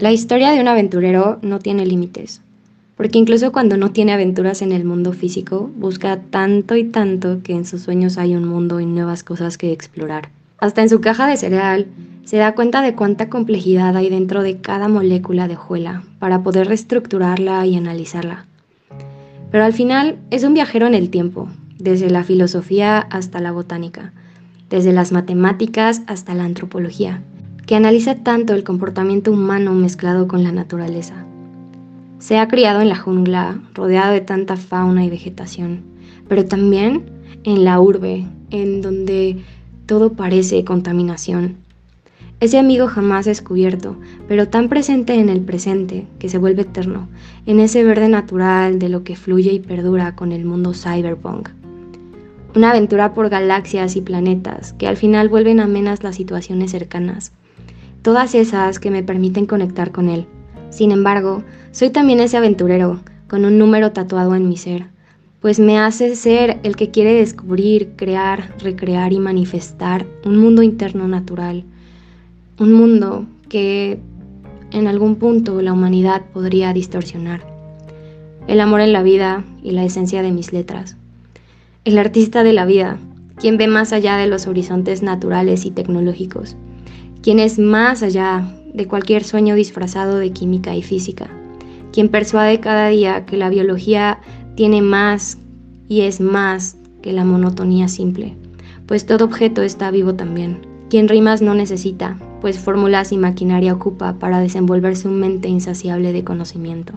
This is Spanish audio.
La historia de un aventurero no tiene límites, porque incluso cuando no tiene aventuras en el mundo físico, busca tanto y tanto que en sus sueños hay un mundo y nuevas cosas que explorar. Hasta en su caja de cereal se da cuenta de cuánta complejidad hay dentro de cada molécula de hojuela para poder reestructurarla y analizarla. Pero al final es un viajero en el tiempo, desde la filosofía hasta la botánica, desde las matemáticas hasta la antropología que analiza tanto el comportamiento humano mezclado con la naturaleza. Se ha criado en la jungla, rodeado de tanta fauna y vegetación, pero también en la urbe, en donde todo parece contaminación. Ese amigo jamás descubierto, pero tan presente en el presente que se vuelve eterno, en ese verde natural de lo que fluye y perdura con el mundo cyberpunk. Una aventura por galaxias y planetas que al final vuelven amenas las situaciones cercanas, todas esas que me permiten conectar con Él. Sin embargo, soy también ese aventurero, con un número tatuado en mi ser, pues me hace ser el que quiere descubrir, crear, recrear y manifestar un mundo interno natural, un mundo que en algún punto la humanidad podría distorsionar. El amor en la vida y la esencia de mis letras. El artista de la vida, quien ve más allá de los horizontes naturales y tecnológicos quien es más allá de cualquier sueño disfrazado de química y física, quien persuade cada día que la biología tiene más y es más que la monotonía simple, pues todo objeto está vivo también, quien rimas no necesita, pues fórmulas y maquinaria ocupa para desenvolverse un mente insaciable de conocimiento.